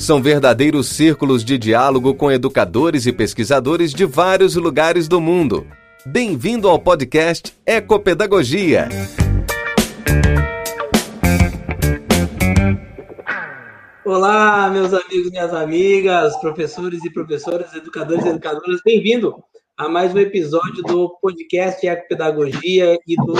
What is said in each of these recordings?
São verdadeiros círculos de diálogo com educadores e pesquisadores de vários lugares do mundo. Bem-vindo ao podcast Ecopedagogia. Olá, meus amigos minhas amigas, professores e professoras, educadores e educadoras, bem-vindo a mais um episódio do podcast Ecopedagogia e do,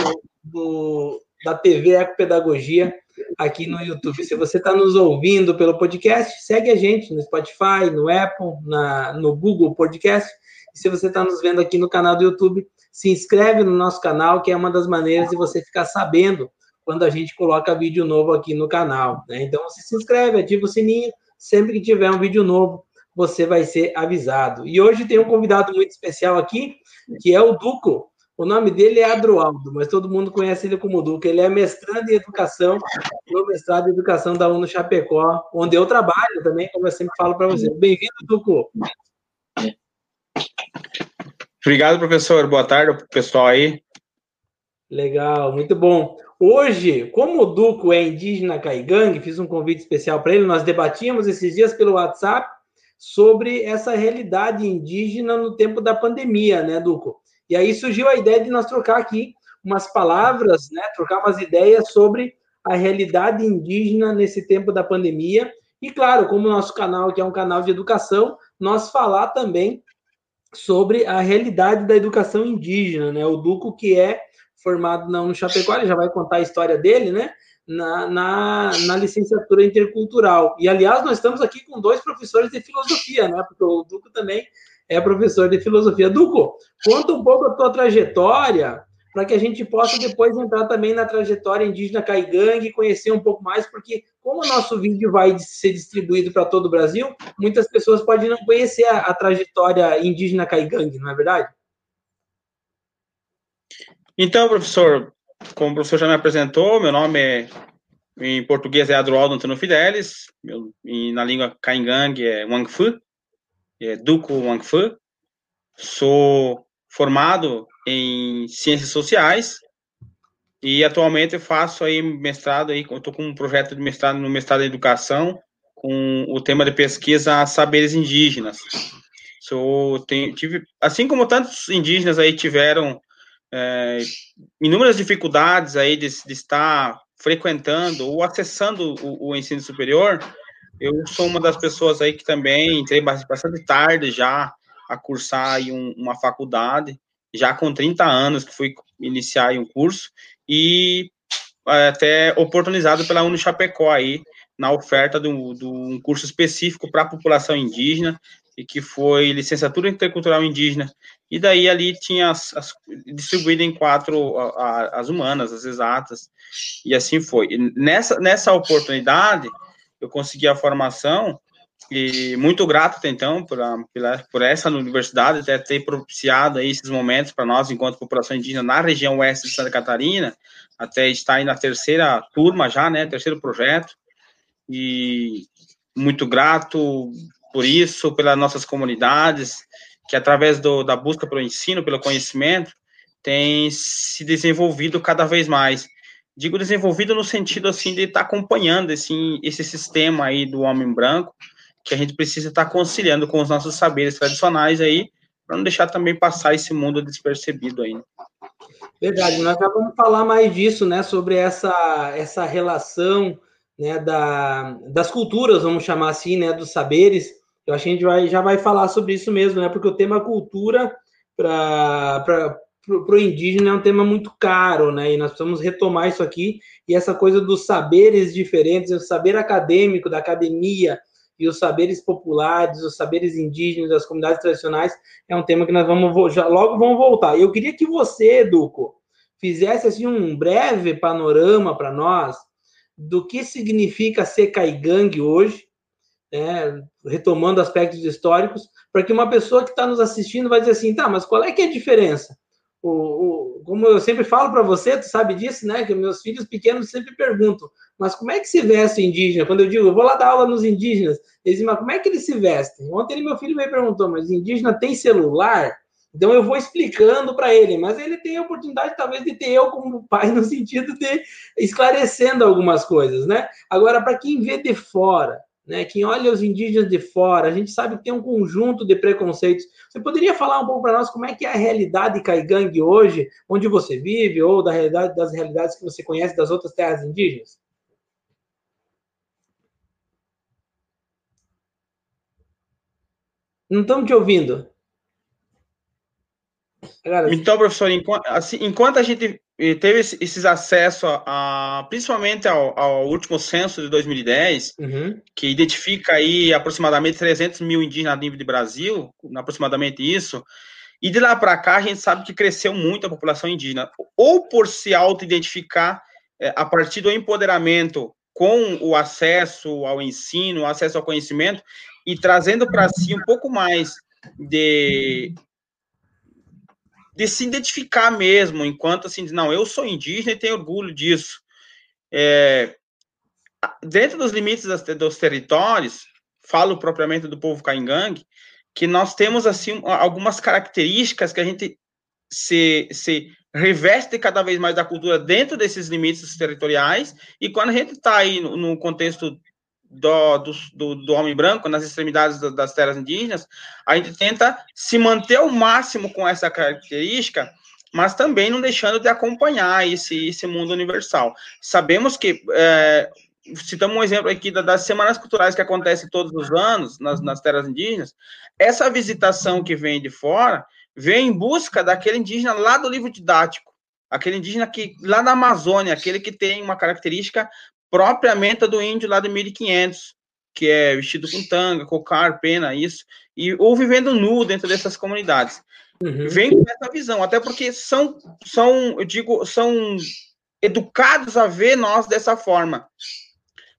do da TV Ecopedagogia aqui no YouTube. Se você está nos ouvindo pelo podcast, segue a gente no Spotify, no Apple, na, no Google Podcast. E se você está nos vendo aqui no canal do YouTube, se inscreve no nosso canal, que é uma das maneiras de você ficar sabendo quando a gente coloca vídeo novo aqui no canal. Né? Então, você se inscreve, ativa o sininho. Sempre que tiver um vídeo novo, você vai ser avisado. E hoje tem um convidado muito especial aqui, que é o Duco. O nome dele é Adroaldo, mas todo mundo conhece ele como Duca. Ele é mestrando em educação, no mestrado em educação da UNO Chapecó, onde eu trabalho também, como eu sempre falo para você. Bem-vindo, Duco. Obrigado, professor. Boa tarde, pessoal aí. Legal, muito bom. Hoje, como o Duco é indígena caigangue, fiz um convite especial para ele. Nós debatíamos esses dias pelo WhatsApp sobre essa realidade indígena no tempo da pandemia, né, Duco? E aí surgiu a ideia de nós trocar aqui umas palavras, né, trocar umas ideias sobre a realidade indígena nesse tempo da pandemia. E claro, como o nosso canal aqui é um canal de educação, nós falar também sobre a realidade da educação indígena, né? O Duco que é formado na Chapecó, ele já vai contar a história dele, né? Na, na, na, licenciatura intercultural. E, aliás, nós estamos aqui com dois professores de filosofia, né? Porque o Duco também é professor de filosofia. Duco, conta um pouco a tua trajetória para que a gente possa depois entrar também na trajetória indígena Caigangue e conhecer um pouco mais, porque como o nosso vídeo vai ser distribuído para todo o Brasil, muitas pessoas podem não conhecer a, a trajetória indígena Caigangue, não é verdade? Então, professor, como o professor já me apresentou, meu nome é, em português é Adroaldo Antônio Fidelis, meu, e na língua Caingangue é Wang Fu, é Duco Wangfu, sou formado em Ciências Sociais e atualmente eu faço aí mestrado aí, estou com um projeto de mestrado no mestrado em Educação com o tema de pesquisa saberes indígenas. Sou, tive, assim como tantos indígenas aí tiveram é, inúmeras dificuldades aí de, de, estar frequentando ou acessando o, o ensino superior, eu sou uma das pessoas aí que também entrei bastante tarde já a cursar aí um, uma faculdade, já com 30 anos que fui iniciar um curso e é, até oportunizado pela Uni Chapecó aí na oferta de um, curso específico para a população indígena e que foi licenciatura intercultural indígena e daí ali tinha as, as distribuído em quatro a, as humanas, as exatas e assim foi. E nessa nessa oportunidade eu consegui a formação e muito grato, então, por, por essa universidade ter, ter propiciado aí esses momentos para nós, enquanto população indígena, na região oeste de Santa Catarina, até estar aí na terceira turma já, né, terceiro projeto, e muito grato por isso, pelas nossas comunidades, que através do, da busca pelo ensino, pelo conhecimento, tem se desenvolvido cada vez mais digo desenvolvido no sentido assim de estar tá acompanhando assim, esse sistema aí do homem branco, que a gente precisa estar tá conciliando com os nossos saberes tradicionais aí, para não deixar também passar esse mundo despercebido aí. Né? Verdade, nós já vamos falar mais disso, né, sobre essa, essa relação, né, da, das culturas, vamos chamar assim, né, dos saberes. Eu acho que a gente vai, já vai falar sobre isso mesmo, né, porque o tema cultura para para o indígena é um tema muito caro, né? E nós precisamos retomar isso aqui. E essa coisa dos saberes diferentes, o saber acadêmico da academia e os saberes populares, os saberes indígenas das comunidades tradicionais, é um tema que nós vamos já logo vamos voltar. Eu queria que você, Duco, fizesse assim um breve panorama para nós do que significa ser caigangue hoje, né, retomando aspectos históricos, para que uma pessoa que está nos assistindo vai dizer assim, tá, mas qual é que é a diferença? O, o como eu sempre falo para você, tu sabe disso, né? Que meus filhos pequenos sempre perguntam, mas como é que se veste indígena? Quando eu digo, eu vou lá dar aula nos indígenas, eles dizem, mas como é que eles se vestem? Ontem meu filho me perguntou, mas indígena tem celular? Então eu vou explicando para ele, mas ele tem a oportunidade talvez de ter eu como pai no sentido de esclarecendo algumas coisas, né? Agora para quem vê de fora, né? Quem olha os indígenas de fora, a gente sabe que tem um conjunto de preconceitos. Você poderia falar um pouco para nós como é que é a realidade caigangue hoje, onde você vive, ou da realidade das realidades que você conhece das outras terras indígenas? Não estamos te ouvindo. Então, professor, enquanto, assim, enquanto a gente teve esses acessos, a, principalmente ao, ao, último censo de 2010, uhum. que identifica aí aproximadamente 300 mil indígenas a nível de Brasil, aproximadamente isso, e de lá para cá a gente sabe que cresceu muito a população indígena, ou por se auto-identificar é, a partir do empoderamento com o acesso ao ensino, o acesso ao conhecimento, e trazendo para si um pouco mais de de se identificar mesmo, enquanto assim, não, eu sou indígena e tenho orgulho disso. É, dentro dos limites das, dos territórios, falo propriamente do povo caingangue, que nós temos assim algumas características que a gente se, se reveste cada vez mais da cultura dentro desses limites territoriais, e quando a gente está aí no, no contexto do, do, do, homem branco, nas extremidades das terras indígenas, a gente tenta se manter ao máximo com essa característica, mas também não deixando de acompanhar esse, esse mundo universal. Sabemos que, é, citamos um exemplo aqui das semanas culturais que acontecem todos os anos nas, nas terras indígenas, essa visitação que vem de fora vem em busca daquele indígena lá do livro didático, aquele indígena que lá na Amazônia, aquele que tem uma característica propriamente do índio lá de 1500, que é vestido com tanga, cocar, pena, isso, e ou vivendo nu dentro dessas comunidades. Uhum. Vem com essa visão, até porque são, são, eu digo, são educados a ver nós dessa forma.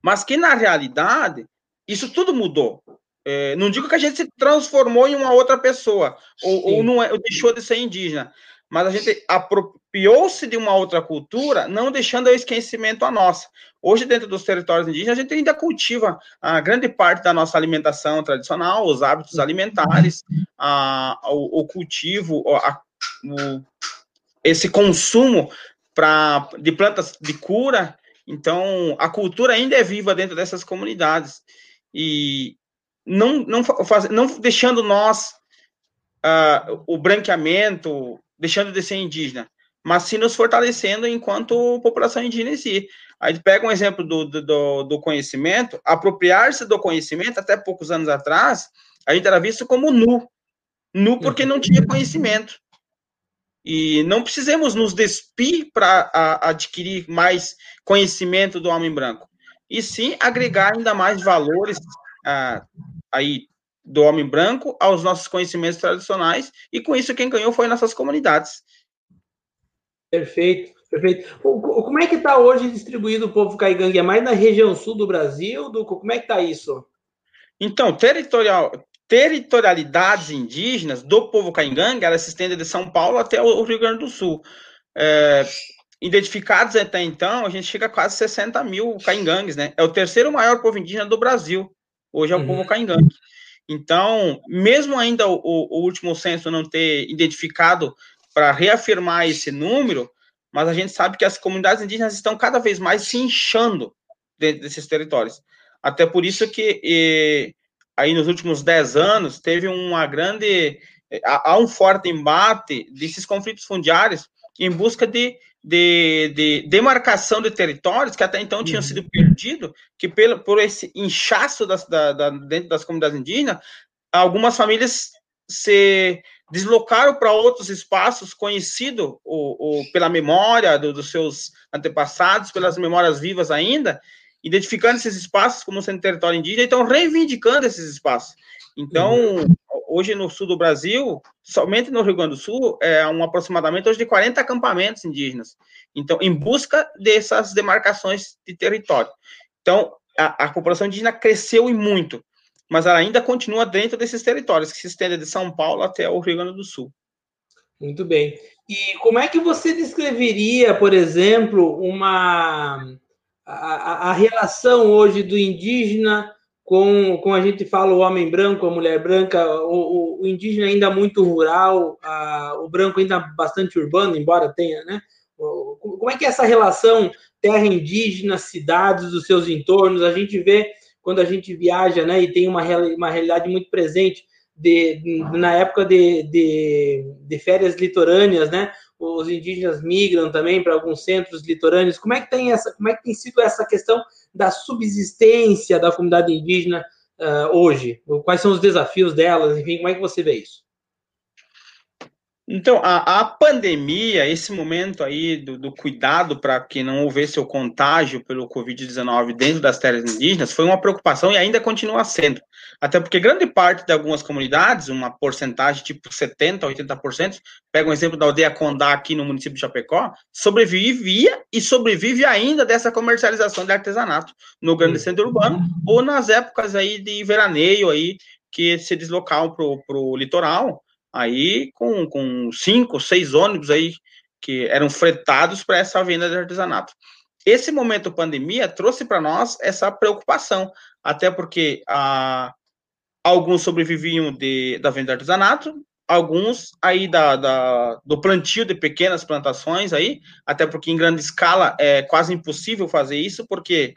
Mas que na realidade, isso tudo mudou. É, não digo que a gente se transformou em uma outra pessoa, ou, ou não é, ou deixou de ser indígena, mas a gente apropriou-se de uma outra cultura, não deixando o esquecimento a nossa. Hoje, dentro dos territórios indígenas, a gente ainda cultiva a grande parte da nossa alimentação tradicional, os hábitos alimentares, a, o, o cultivo, a, o, esse consumo pra, de plantas de cura. Então, a cultura ainda é viva dentro dessas comunidades. E não, não, faz, não deixando nós uh, o branqueamento, deixando de ser indígena, mas sim nos fortalecendo enquanto população indígena em si. Aí pega um exemplo do, do, do conhecimento, apropriar-se do conhecimento, até poucos anos atrás, a gente era visto como nu. Nu porque não tinha conhecimento. E não precisamos nos despir para adquirir mais conhecimento do homem branco. E sim agregar ainda mais valores a, aí do homem branco aos nossos conhecimentos tradicionais, e com isso quem ganhou foi nossas comunidades. Perfeito, perfeito. Como é que está hoje distribuído o povo caigangue? É mais na região sul do Brasil? Do, como é que está isso? Então, territorial, territorialidades indígenas do povo caingangue, ela se estende de São Paulo até o Rio Grande do Sul. É, identificados até então, a gente chega a quase 60 mil caingangues, né? É o terceiro maior povo indígena do Brasil. Hoje é o uhum. povo caingangue. Então, mesmo ainda o, o último censo não ter identificado para reafirmar esse número, mas a gente sabe que as comunidades indígenas estão cada vez mais se inchando desses territórios. Até por isso que e, aí nos últimos dez anos teve uma grande há um forte embate desses conflitos fundiários em busca de de, de demarcação de territórios que até então tinham uhum. sido perdidos, que pelo, por esse inchaço das, da, da, dentro das comunidades indígenas, algumas famílias se deslocaram para outros espaços conhecidos o, o, pela memória do, dos seus antepassados, pelas memórias vivas ainda, identificando esses espaços como sendo território indígena e estão reivindicando esses espaços. Então, uhum. hoje no sul do Brasil, somente no Rio Grande do Sul, é um aproximadamente hoje de 40 acampamentos indígenas. Então, em busca dessas demarcações de território. Então, a, a população indígena cresceu e muito, mas ela ainda continua dentro desses territórios, que se estende de São Paulo até o Rio Grande do Sul. Muito bem. E como é que você descreveria, por exemplo, uma a, a relação hoje do indígena com, com a gente fala o homem branco, a mulher branca, o, o, o indígena ainda muito rural, a, o branco ainda bastante urbano, embora tenha, né? Como é que é essa relação terra indígena, cidades, dos seus entornos? A gente vê quando a gente viaja, né, e tem uma, uma realidade muito presente de, na época de, de, de férias litorâneas, né? os indígenas migram também para alguns centros litorâneos. Como é que tem essa, como é que tem sido essa questão da subsistência da comunidade indígena uh, hoje? Quais são os desafios delas? Enfim, como é que você vê isso? Então, a, a pandemia, esse momento aí do, do cuidado para que não houvesse o contágio pelo Covid-19 dentro das terras indígenas, foi uma preocupação e ainda continua sendo. Até porque grande parte de algumas comunidades, uma porcentagem tipo 70%, 80%, pega um exemplo da aldeia Condá aqui no município de Chapecó, sobrevivia e sobrevive ainda dessa comercialização de artesanato no grande centro urbano, ou nas épocas aí de veraneio aí, que se deslocavam para o litoral, aí com, com cinco, seis ônibus aí que eram fretados para essa venda de artesanato. Esse momento pandemia trouxe para nós essa preocupação, até porque ah, alguns sobreviviam de, da venda de artesanato, alguns aí da, da, do plantio de pequenas plantações aí, até porque em grande escala é quase impossível fazer isso, porque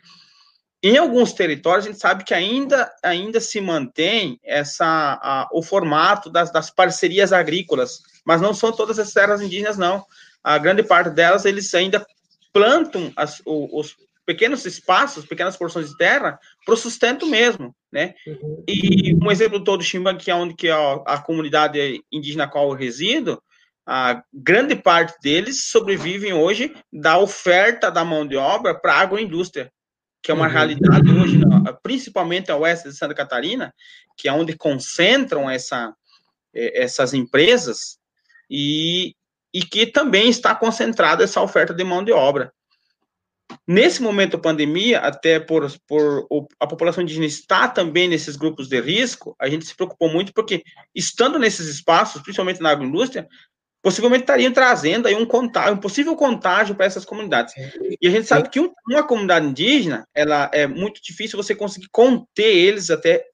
em alguns territórios, a gente sabe que ainda, ainda se mantém essa, a, o formato das, das parcerias agrícolas, mas não são todas as terras indígenas, não. A grande parte delas, eles ainda plantam as, os, pequenos espaços, pequenas porções de terra, para o sustento mesmo, né? Uhum. E um exemplo todo, Chimban, que é onde que a, a comunidade indígena a qual eu resido, a grande parte deles sobrevivem hoje da oferta da mão de obra para a agroindústria que é uma uhum. realidade hoje, principalmente a oeste de Santa Catarina, que é onde concentram essa, essas empresas, e, e que também está concentrada essa oferta de mão de obra. Nesse momento da pandemia, até por, por a população indígena estar também nesses grupos de risco, a gente se preocupou muito porque, estando nesses espaços, principalmente na agroindústria, possivelmente estariam trazendo aí um contágio, um possível contágio para essas comunidades. E a gente sabe que uma comunidade indígena, ela é muito difícil você conseguir conter eles até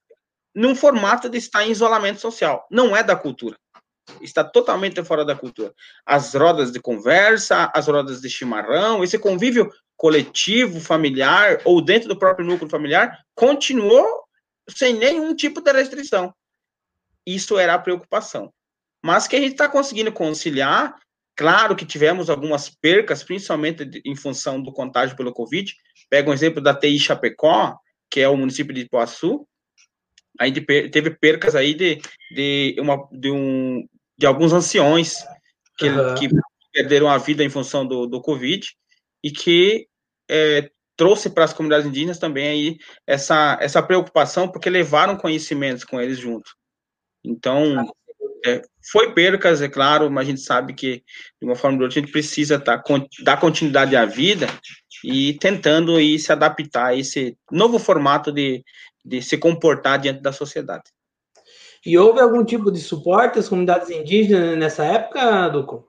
num formato de estar em isolamento social. Não é da cultura. Está totalmente fora da cultura. As rodas de conversa, as rodas de chimarrão, esse convívio coletivo, familiar, ou dentro do próprio núcleo familiar, continuou sem nenhum tipo de restrição. Isso era a preocupação mas que a gente está conseguindo conciliar. Claro que tivemos algumas percas, principalmente em função do contágio pelo Covid. Pega um exemplo da TI Chapecó, que é o município de Ipuaçu. A gente teve percas aí de, de, uma, de, um, de alguns anciões que, uhum. que perderam a vida em função do, do Covid e que é, trouxe para as comunidades indígenas também aí essa, essa preocupação, porque levaram conhecimentos com eles junto. Então, é, foi percas, é claro, mas a gente sabe que, de uma forma ou de outra, a gente precisa tá, dar continuidade à vida e tentando aí, se adaptar a esse novo formato de, de se comportar diante da sociedade. E houve algum tipo de suporte às comunidades indígenas nessa época, Duco?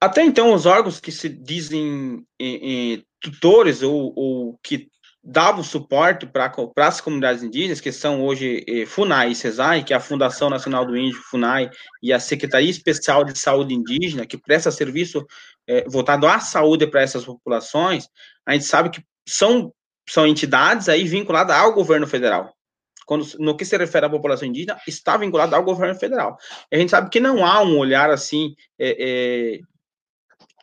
Até então, os órgãos que se dizem tutores ou, ou que dava o suporte para as comunidades indígenas, que são hoje eh, FUNAI e CESAI, que é a Fundação Nacional do Índio, FUNAI, e a Secretaria Especial de Saúde Indígena, que presta serviço eh, voltado à saúde para essas populações, a gente sabe que são, são entidades aí vinculadas ao governo federal. Quando, no que se refere à população indígena, está vinculada ao governo federal. A gente sabe que não há um olhar assim eh,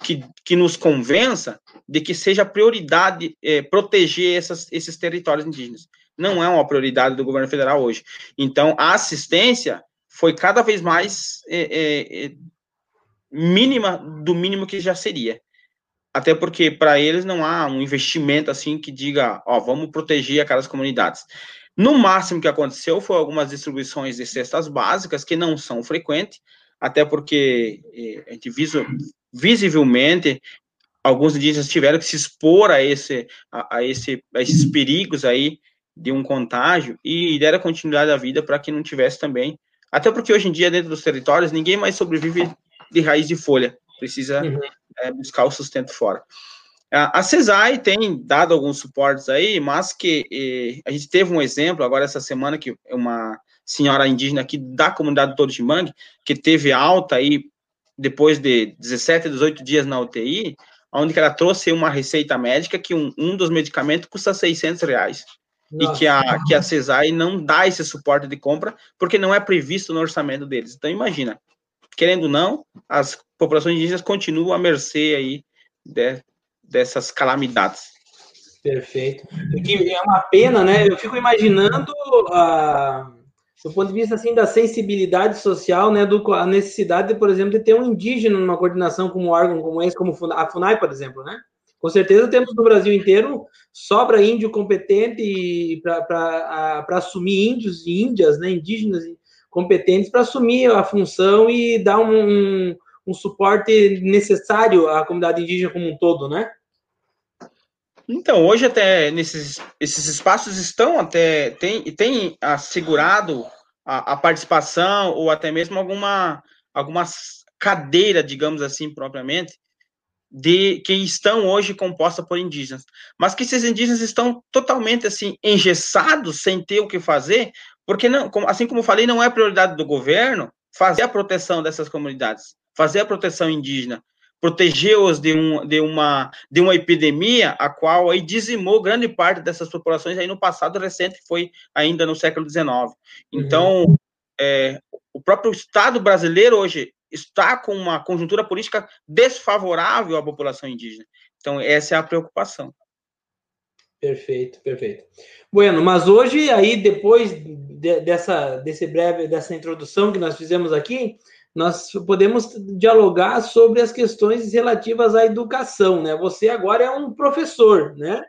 que, que nos convença de que seja prioridade é, proteger essas, esses territórios indígenas. Não é uma prioridade do governo federal hoje. Então, a assistência foi cada vez mais é, é, é mínima do mínimo que já seria. Até porque para eles não há um investimento assim que diga, ó, vamos proteger aquelas comunidades. No máximo que aconteceu foi algumas distribuições de cestas básicas, que não são frequentes, até porque eh, a gente visu, visivelmente alguns indígenas tiveram que se expor a, esse, a, a, esse, a esses perigos aí de um contágio e deram continuidade à vida para que não tivesse também. Até porque hoje em dia, dentro dos territórios, ninguém mais sobrevive de raiz de folha, precisa uhum. é, buscar o sustento fora. A CESAI tem dado alguns suportes aí, mas que a gente teve um exemplo agora essa semana que uma senhora indígena aqui da comunidade do Mangue, que teve alta aí depois de 17, 18 dias na UTI, onde ela trouxe uma receita médica que um, um dos medicamentos custa 600 reais. Nossa. E que a, que a CESAI não dá esse suporte de compra, porque não é previsto no orçamento deles. Então, imagina, querendo ou não, as populações indígenas continuam à mercê aí de, dessas calamidades. Perfeito. é uma pena, né? Eu fico imaginando a do ponto de vista assim da sensibilidade social, né, do a necessidade, por exemplo, de ter um indígena numa coordenação como órgão como esse, como a Funai, por exemplo, né? Com certeza temos no Brasil inteiro sobra índio competente para assumir índios e índias, né, indígenas competentes para assumir a função e dar um, um, um suporte necessário à comunidade indígena como um todo, né? Então, hoje até nesses esses espaços estão até tem, tem assegurado a, a, participação ou até mesmo alguma alguma cadeira, digamos assim, propriamente, de que estão hoje composta por indígenas, mas que esses indígenas estão totalmente assim engessados, sem ter o que fazer, porque não, assim como falei, não é prioridade do governo fazer a proteção dessas comunidades, fazer a proteção indígena, protegeu-os de, um, de, uma, de uma epidemia, a qual aí dizimou grande parte dessas populações aí no passado recente, que foi ainda no século XIX. Uhum. Então, uhum. é, o próprio Estado brasileiro hoje está com uma conjuntura política desfavorável à população indígena. Então, essa é a preocupação. Perfeito, perfeito. Bueno, mas hoje, aí, depois de, dessa, desse breve, dessa introdução que nós fizemos aqui, nós podemos dialogar sobre as questões relativas à educação, né? Você agora é um professor, né?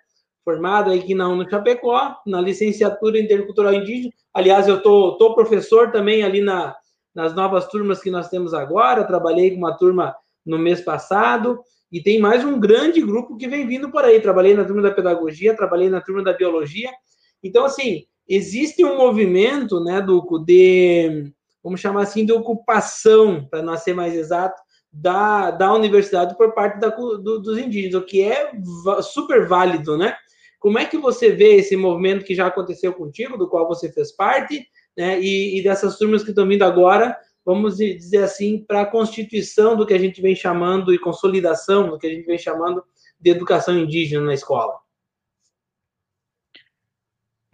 Formado aqui na UNO Chapecó, na licenciatura intercultural indígena. Aliás, eu tô, tô professor também ali na, nas novas turmas que nós temos agora. Trabalhei com uma turma no mês passado e tem mais um grande grupo que vem vindo por aí. Trabalhei na turma da pedagogia, trabalhei na turma da biologia. Então, assim, existe um movimento, né, Duco, de vamos chamar assim, de ocupação, para não ser mais exato, da, da universidade por parte da, do, dos indígenas, o que é super válido, né? Como é que você vê esse movimento que já aconteceu contigo, do qual você fez parte, né? E, e dessas turmas que estão vindo agora, vamos dizer assim, para a constituição do que a gente vem chamando e consolidação do que a gente vem chamando de educação indígena na escola?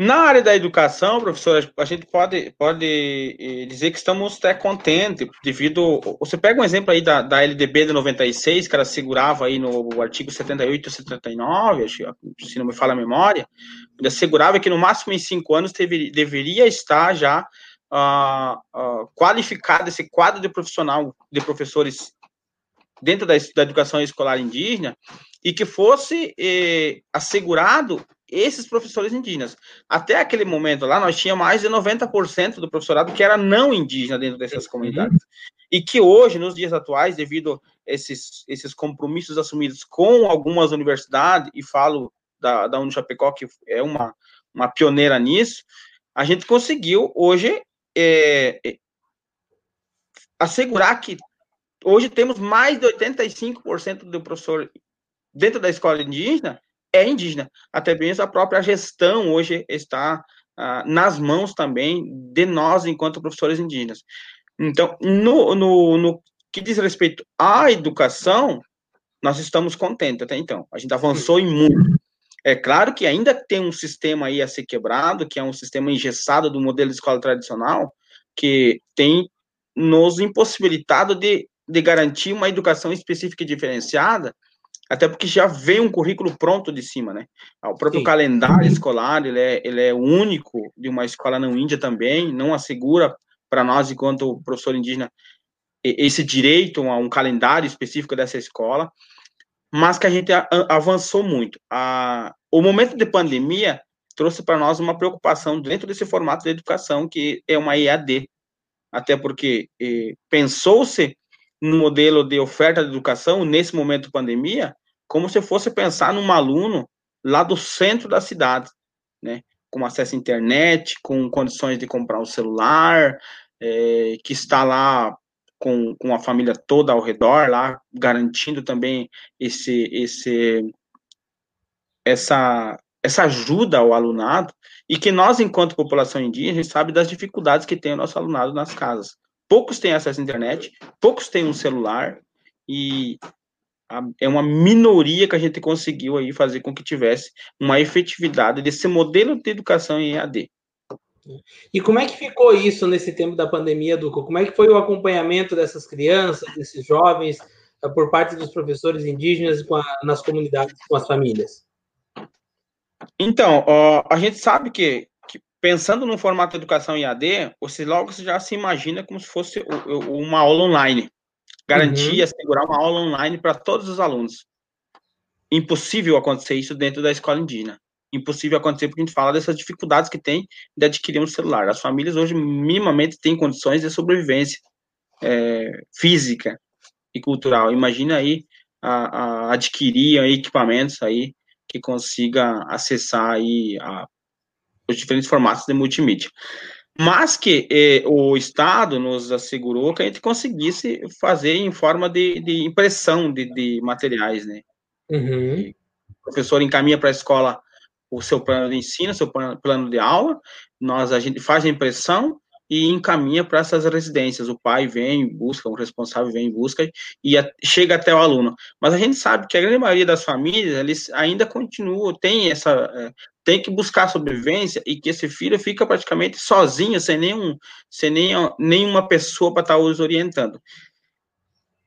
Na área da educação, professor, a gente pode, pode eh, dizer que estamos até contentes, devido. Você pega um exemplo aí da, da LDB de 96, que ela segurava aí no artigo 78 e 79, se não me fala a memória, ele assegurava que no máximo em cinco anos teve, deveria estar já uh, uh, qualificado esse quadro de profissional de professores dentro da, da educação escolar indígena e que fosse eh, assegurado esses professores indígenas. Até aquele momento lá, nós tínhamos mais de 90% do professorado que era não indígena dentro dessas comunidades. E que hoje, nos dias atuais, devido a esses, esses compromissos assumidos com algumas universidades, e falo da, da Unichapecó, que é uma, uma pioneira nisso, a gente conseguiu hoje é, é, assegurar que hoje temos mais de 85% do professor dentro da escola indígena é indígena. Até mesmo a própria gestão hoje está ah, nas mãos também de nós, enquanto professores indígenas. Então, no, no, no que diz respeito à educação, nós estamos contentes até então. A gente avançou em muito. É claro que ainda tem um sistema aí a ser quebrado, que é um sistema engessado do modelo de escola tradicional, que tem nos impossibilitado de, de garantir uma educação específica e diferenciada, até porque já vem um currículo pronto de cima, né? Ah, o próprio Sim. calendário escolar, ele é, ele é único de uma escola não índia também, não assegura para nós, enquanto professor indígena, esse direito a um calendário específico dessa escola, mas que a gente avançou muito. A, o momento de pandemia trouxe para nós uma preocupação dentro desse formato de educação que é uma EAD. Até porque eh, pensou-se no modelo de oferta de educação nesse momento de pandemia, como se fosse pensar num aluno lá do centro da cidade, né? Com acesso à internet, com condições de comprar um celular, é, que está lá com, com a família toda ao redor, lá garantindo também esse, esse, essa, essa ajuda ao alunado, e que nós, enquanto população indígena, gente sabe das dificuldades que tem o nosso alunado nas casas. Poucos têm acesso à internet, poucos têm um celular, e é uma minoria que a gente conseguiu aí fazer com que tivesse uma efetividade desse modelo de educação em EAD. E como é que ficou isso nesse tempo da pandemia, Duco? Como é que foi o acompanhamento dessas crianças, desses jovens, eh, por parte dos professores indígenas a, nas comunidades, com as famílias? Então, ó, a gente sabe que, pensando no formato de educação em AD, você logo já se imagina como se fosse uma aula online. Garantir uhum. assegurar uma aula online para todos os alunos. Impossível acontecer isso dentro da escola indígena impossível acontecer porque a gente fala dessas dificuldades que tem de adquirir um celular. As famílias hoje minimamente têm condições de sobrevivência é, física e cultural. Imagina aí a, a adquirir equipamentos aí que consiga acessar aí a, os diferentes formatos de multimídia. Mas que eh, o Estado nos assegurou que a gente conseguisse fazer em forma de, de impressão de, de materiais, né? Uhum. O professor encaminha para a escola o seu plano de ensino, seu plano de aula, nós a gente faz a impressão e encaminha para essas residências. O pai vem, busca, o responsável vem em busca e a, chega até o aluno. Mas a gente sabe que a grande maioria das famílias, eles ainda continuam, tem essa, é, tem que buscar sobrevivência e que esse filho fica praticamente sozinho, sem nenhum, sem nenhum, nenhuma pessoa para estar os orientando.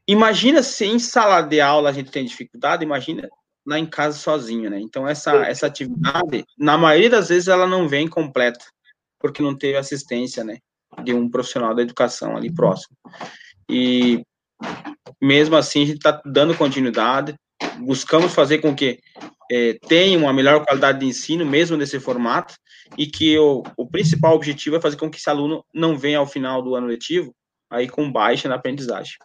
Imagina se em sala de aula a gente tem dificuldade, imagina lá em casa sozinho, né? Então essa essa atividade, na maioria das vezes ela não vem completa, porque não teve assistência, né, de um profissional da educação ali próximo. E mesmo assim a gente está dando continuidade, buscamos fazer com que é, tenha uma melhor qualidade de ensino, mesmo nesse formato, e que o, o principal objetivo é fazer com que esse aluno não venha ao final do ano letivo aí com baixa na aprendizagem.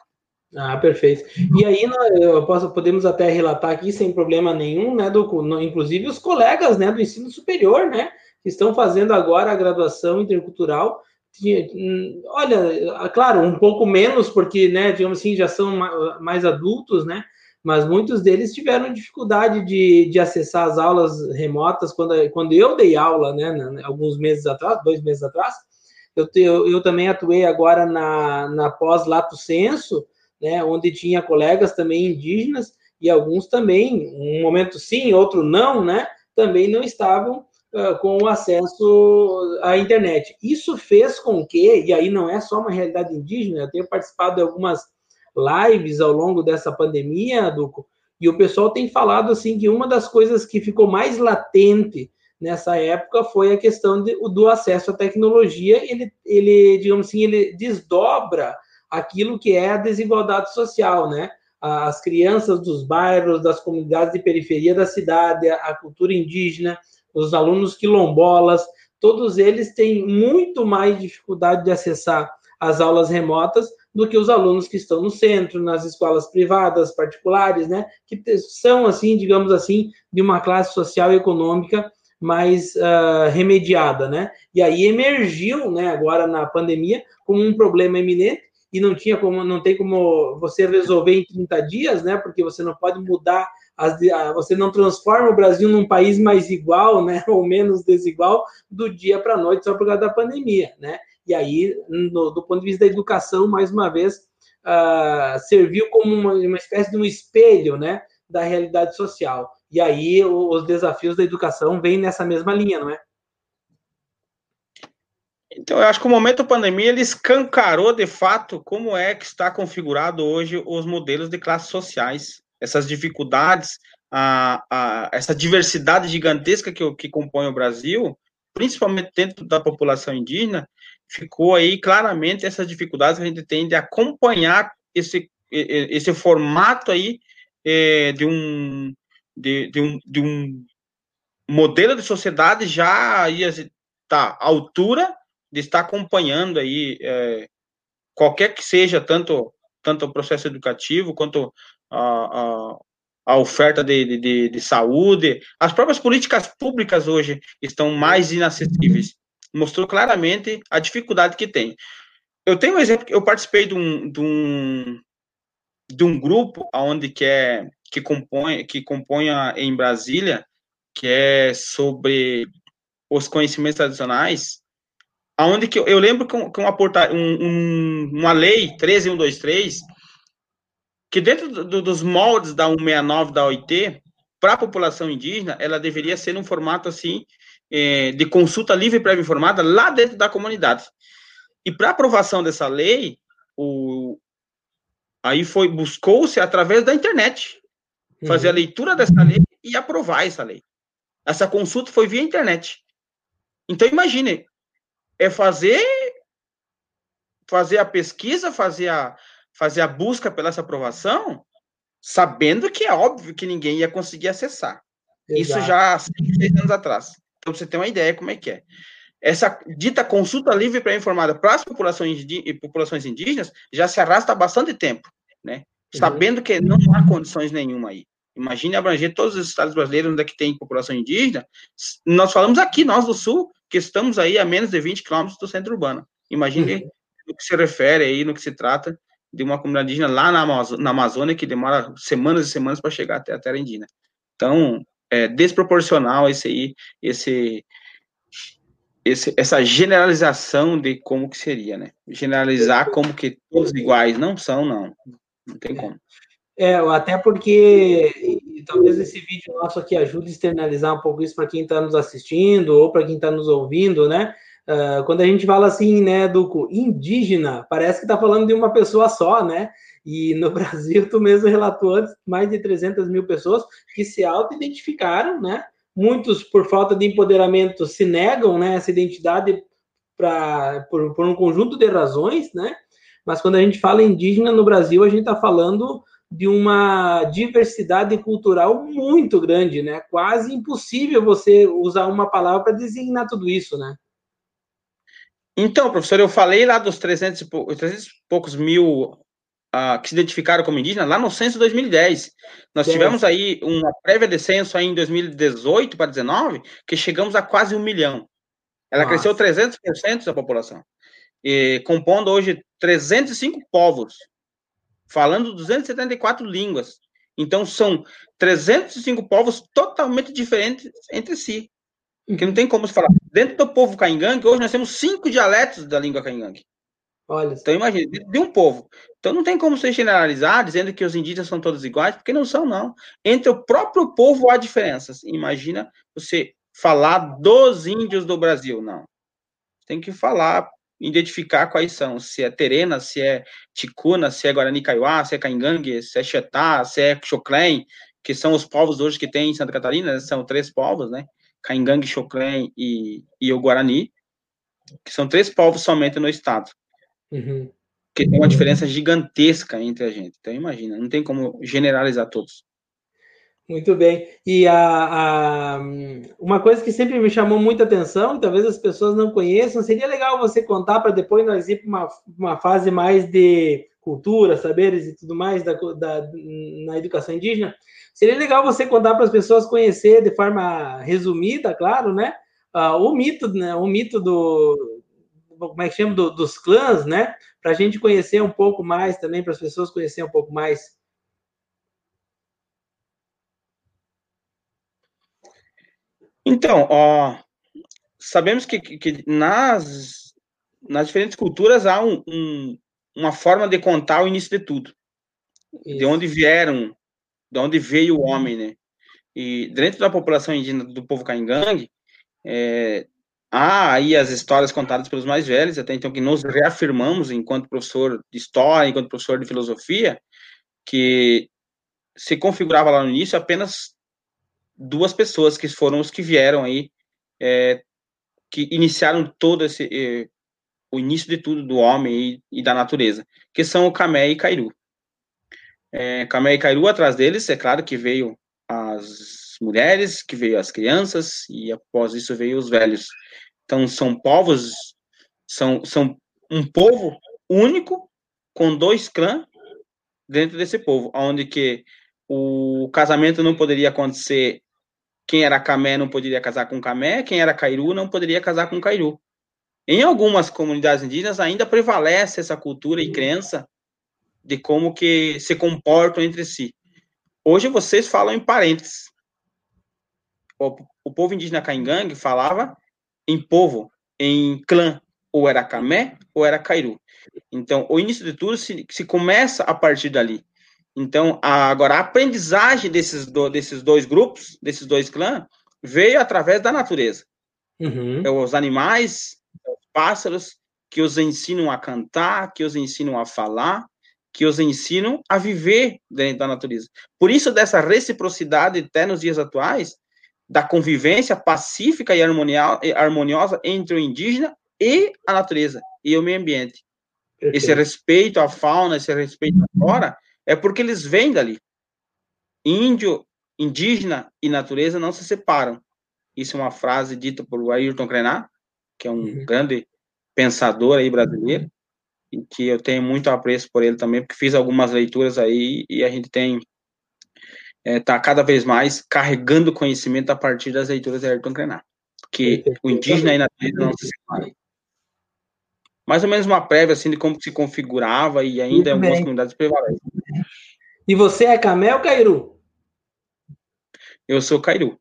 Ah, perfeito. E aí, eu posso, podemos até relatar aqui sem problema nenhum, né, do, inclusive os colegas, né, do ensino superior, né, que estão fazendo agora a graduação intercultural. Hum, olha, claro, um pouco menos, porque, né, digamos assim, já são mais adultos, né, mas muitos deles tiveram dificuldade de, de acessar as aulas remotas quando, quando eu dei aula, né, alguns meses atrás, dois meses atrás. Eu, eu, eu também atuei agora na, na pós-lato senso, né, onde tinha colegas também indígenas e alguns também, um momento sim, outro não, né, também não estavam uh, com o acesso à internet. Isso fez com que, e aí não é só uma realidade indígena, eu tenho participado de algumas lives ao longo dessa pandemia, Duco, e o pessoal tem falado assim que uma das coisas que ficou mais latente nessa época foi a questão de, do acesso à tecnologia. Ele, ele, digamos assim, ele desdobra aquilo que é a desigualdade social, né? As crianças dos bairros, das comunidades de periferia da cidade, a cultura indígena, os alunos quilombolas, todos eles têm muito mais dificuldade de acessar as aulas remotas do que os alunos que estão no centro, nas escolas privadas, particulares, né? Que são, assim, digamos assim, de uma classe social e econômica mais uh, remediada, né? E aí emergiu, né, agora na pandemia, como um problema eminente e não tinha como, não tem como você resolver em 30 dias, né? Porque você não pode mudar as, você não transforma o Brasil num país mais igual, né? Ou menos desigual do dia para a noite só por causa da pandemia, né? E aí, no, do ponto de vista da educação, mais uma vez, uh, serviu como uma, uma espécie de um espelho, né? Da realidade social. E aí, os desafios da educação vêm nessa mesma linha, não é? Então, eu acho que o momento da pandemia ele escancarou de fato como é que está configurado hoje os modelos de classes sociais, essas dificuldades, a, a, essa diversidade gigantesca que, que compõe o Brasil, principalmente dentro da população indígena, ficou aí claramente essas dificuldades que a gente tem de acompanhar esse, esse formato aí é, de um de, de um, de um modelo de sociedade já ia estar tá, à altura de estar acompanhando aí é, qualquer que seja tanto tanto o processo educativo quanto a, a, a oferta de, de, de, saúde, as próprias políticas públicas hoje estão mais inacessíveis. Mostrou claramente a dificuldade que tem. Eu tenho um exemplo, eu participei de um, de um, de um grupo onde que é que compõe que compõe em Brasília, que é sobre os conhecimentos tradicionais, aonde que eu, eu lembro que, uma, porta, um, um, uma lei 13123 que dentro do, dos moldes da 169 da OIT, para a população indígena, ela deveria ser num formato assim é, de consulta livre prévia informada lá dentro da comunidade. E para aprovação dessa lei, o, aí foi buscou-se através da internet fazer uhum. a leitura dessa lei e aprovar essa lei. Essa consulta foi via internet. Então imagine, é fazer fazer a pesquisa, fazer a fazer a busca pela essa aprovação, sabendo que é óbvio que ninguém ia conseguir acessar. Exato. Isso já há seis anos atrás. Então você tem uma ideia como é que é. Essa dita consulta livre para informada para as populações, populações indígenas já se arrasta há bastante tempo, né? Sabendo que não há condições nenhuma aí. Imagine abranger todos os estados brasileiros onde é que tem população indígena. Nós falamos aqui, nós do Sul, que estamos aí a menos de 20 quilômetros do centro urbano. Imagine uhum. no que se refere aí, no que se trata de uma comunidade indígena lá na, Amazônia, na Amazônia que demora semanas e semanas para chegar até a terra indígena. Então, é desproporcional esse aí, esse, esse, essa generalização de como que seria, né? Generalizar como que todos iguais não são, não. Não tem como. É, até porque talvez esse vídeo nosso aqui ajude a externalizar um pouco isso para quem está nos assistindo ou para quem está nos ouvindo, né? Uh, quando a gente fala assim, né, do indígena, parece que está falando de uma pessoa só, né? E no Brasil, tu mesmo relatou antes, mais de 300 mil pessoas que se auto-identificaram, né? Muitos, por falta de empoderamento, se negam, né, essa identidade pra, por, por um conjunto de razões, né? Mas quando a gente fala indígena no Brasil, a gente está falando de uma diversidade cultural muito grande, né? Quase impossível você usar uma palavra para designar tudo isso, né? Então, professor, eu falei lá dos 300 e, pou, 300 e poucos mil uh, que se identificaram como indígenas lá no censo 2010. Nós é. tivemos aí uma prévia de censo aí em 2018 para 2019, que chegamos a quase um milhão. Ela Nossa. cresceu 300% da população. E compondo hoje 305 povos falando 274 línguas. Então, são 305 povos totalmente diferentes entre si. Que não tem como se falar. Dentro do povo caingangue, hoje nós temos cinco dialetos da língua caingangue. Olha. Então, imagine, de um povo. Então, não tem como você generalizar dizendo que os indígenas são todos iguais, porque não são, não. Entre o próprio povo há diferenças. Imagina você falar dos índios do Brasil. Não. Tem que falar identificar quais são, se é Terena, se é Ticuna, se é Guarani Kaiowá, se é Caingangue, se é Xetá, se é Choclen, que são os povos hoje que tem em Santa Catarina, né? são três povos, né? Caingangue, Choclen e, e o Guarani, que são três povos somente no estado. Uhum. Que tem uma diferença gigantesca entre a gente. Então, imagina, não tem como generalizar todos. Muito bem. E a, a, uma coisa que sempre me chamou muita atenção, e talvez as pessoas não conheçam, seria legal você contar para depois nós ir para uma, uma fase mais de cultura, saberes e tudo mais da, da, na educação indígena. Seria legal você contar para as pessoas conhecer de forma resumida, claro, né? Uh, o mito, né? O mito do como é que chama do, dos clãs, né? Para a gente conhecer um pouco mais também, para as pessoas conhecerem um pouco mais. Então, ó, sabemos que, que nas, nas diferentes culturas há um, um, uma forma de contar o início de tudo. Isso. De onde vieram, de onde veio o homem, né? E dentro da população indígena do povo caingangue, é, há aí as histórias contadas pelos mais velhos, até então que nós reafirmamos enquanto professor de história, enquanto professor de filosofia, que se configurava lá no início apenas duas pessoas que foram os que vieram aí, é, que iniciaram todo esse, é, o início de tudo do homem e, e, da natureza, que são o Camé e Cairu. É, Camé e Cairu, atrás deles, é claro que veio as mulheres, que veio as crianças, e após isso veio os velhos. Então, são povos, são, são um povo único, com dois clãs dentro desse povo, onde que o casamento não poderia acontecer, quem era camé não poderia casar com camé, quem era cairu não poderia casar com cairu. Em algumas comunidades indígenas ainda prevalece essa cultura e crença de como que se comportam entre si. Hoje vocês falam em parentes. O, o povo indígena Caingangue falava em povo, em clã, ou era Camé ou era Cairu. Então, o início de tudo se, se começa a partir dali. Então, a, agora, a aprendizagem desses, do, desses dois grupos, desses dois clãs, veio através da natureza. Uhum. É os animais, os pássaros, que os ensinam a cantar, que os ensinam a falar, que os ensinam a viver dentro da natureza. Por isso, dessa reciprocidade até nos dias atuais, da convivência pacífica e harmoniosa entre o indígena e a natureza e o meio ambiente. Perfeito. Esse respeito à fauna, esse respeito à flora, é porque eles vêm dali. Índio, indígena e natureza não se separam. Isso é uma frase dita por Ayrton Krenar, que é um uhum. grande pensador aí brasileiro e que eu tenho muito apreço por ele também, porque fiz algumas leituras aí e a gente tem está é, tá cada vez mais carregando conhecimento a partir das leituras de Ayrton Krenar, que o indígena e a natureza não se separam. Mais ou menos uma prévia assim de como se configurava e ainda algumas comunidades prevalece. E você é Camé ou Cairu? Eu sou Cairu.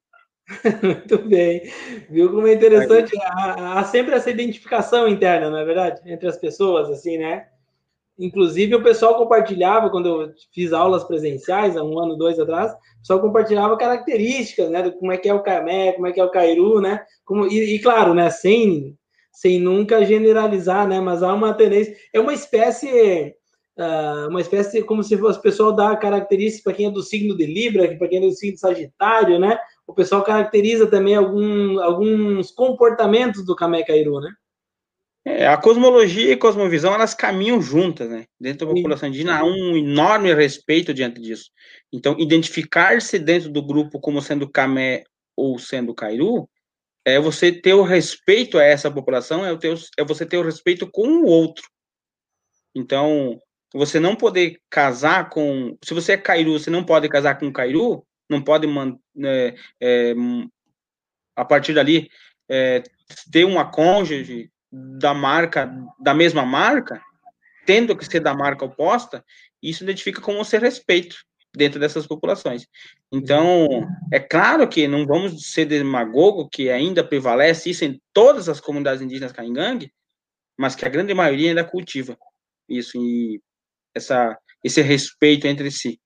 Muito bem. Viu como é interessante? Há, há, sempre essa identificação interna, não é verdade? Entre as pessoas, assim, né? Inclusive, o pessoal compartilhava, quando eu fiz aulas presenciais, há um ano, dois atrás, o pessoal compartilhava características, né? Como é que é o Camé, como é que é o Cairu, né? Como, e, e, claro, né? Sem, sem nunca generalizar, né? Mas há uma tendência... É uma espécie... Uh, uma espécie como se fosse o pessoal dar características para quem é do signo de Libra, para quem é do signo de Sagitário, né? o pessoal caracteriza também algum, alguns comportamentos do Kamé Cairu, né? É, a cosmologia e a cosmovisão, elas caminham juntas, né? Dentro da população indígena há um enorme respeito diante disso. Então, identificar-se dentro do grupo como sendo Kamé ou sendo Cairu, é você ter o respeito a essa população, é, o teu, é você ter o respeito com o outro. Então, você não poder casar com... Se você é Cairu, você não pode casar com Cairu, não pode é, é, a partir dali é, ter uma cônjuge da marca da mesma marca, tendo que ser da marca oposta, isso identifica como ser respeito dentro dessas populações. Então, é claro que não vamos ser demagogo que ainda prevalece isso em todas as comunidades indígenas caingangue, mas que a grande maioria ainda cultiva isso. E essa esse respeito entre si.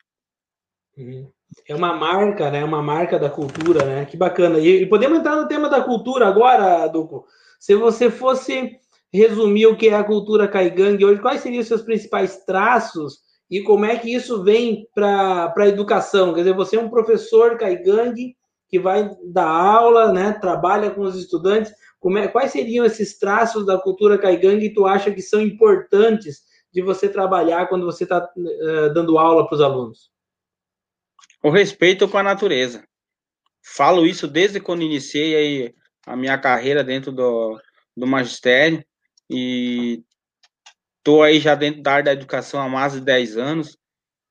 É uma marca, né? Uma marca da cultura, né? Que bacana. E, podemos entrar no tema da cultura agora, Duco. Se você fosse resumir o que é a cultura caigangue hoje, quais seriam os seus principais traços e como é que isso vem para a educação? Quer dizer, você é um professor caigangue que vai dar aula, né? Trabalha com os estudantes. É, quais seriam esses traços da cultura caigangue que tu acha que são importantes de você trabalhar quando você está uh, eh, dando aula para os alunos? o respeito com a natureza. Falo isso desde quando iniciei a minha carreira dentro do, do magistério e estou aí já dentro da área da educação há mais de 10 anos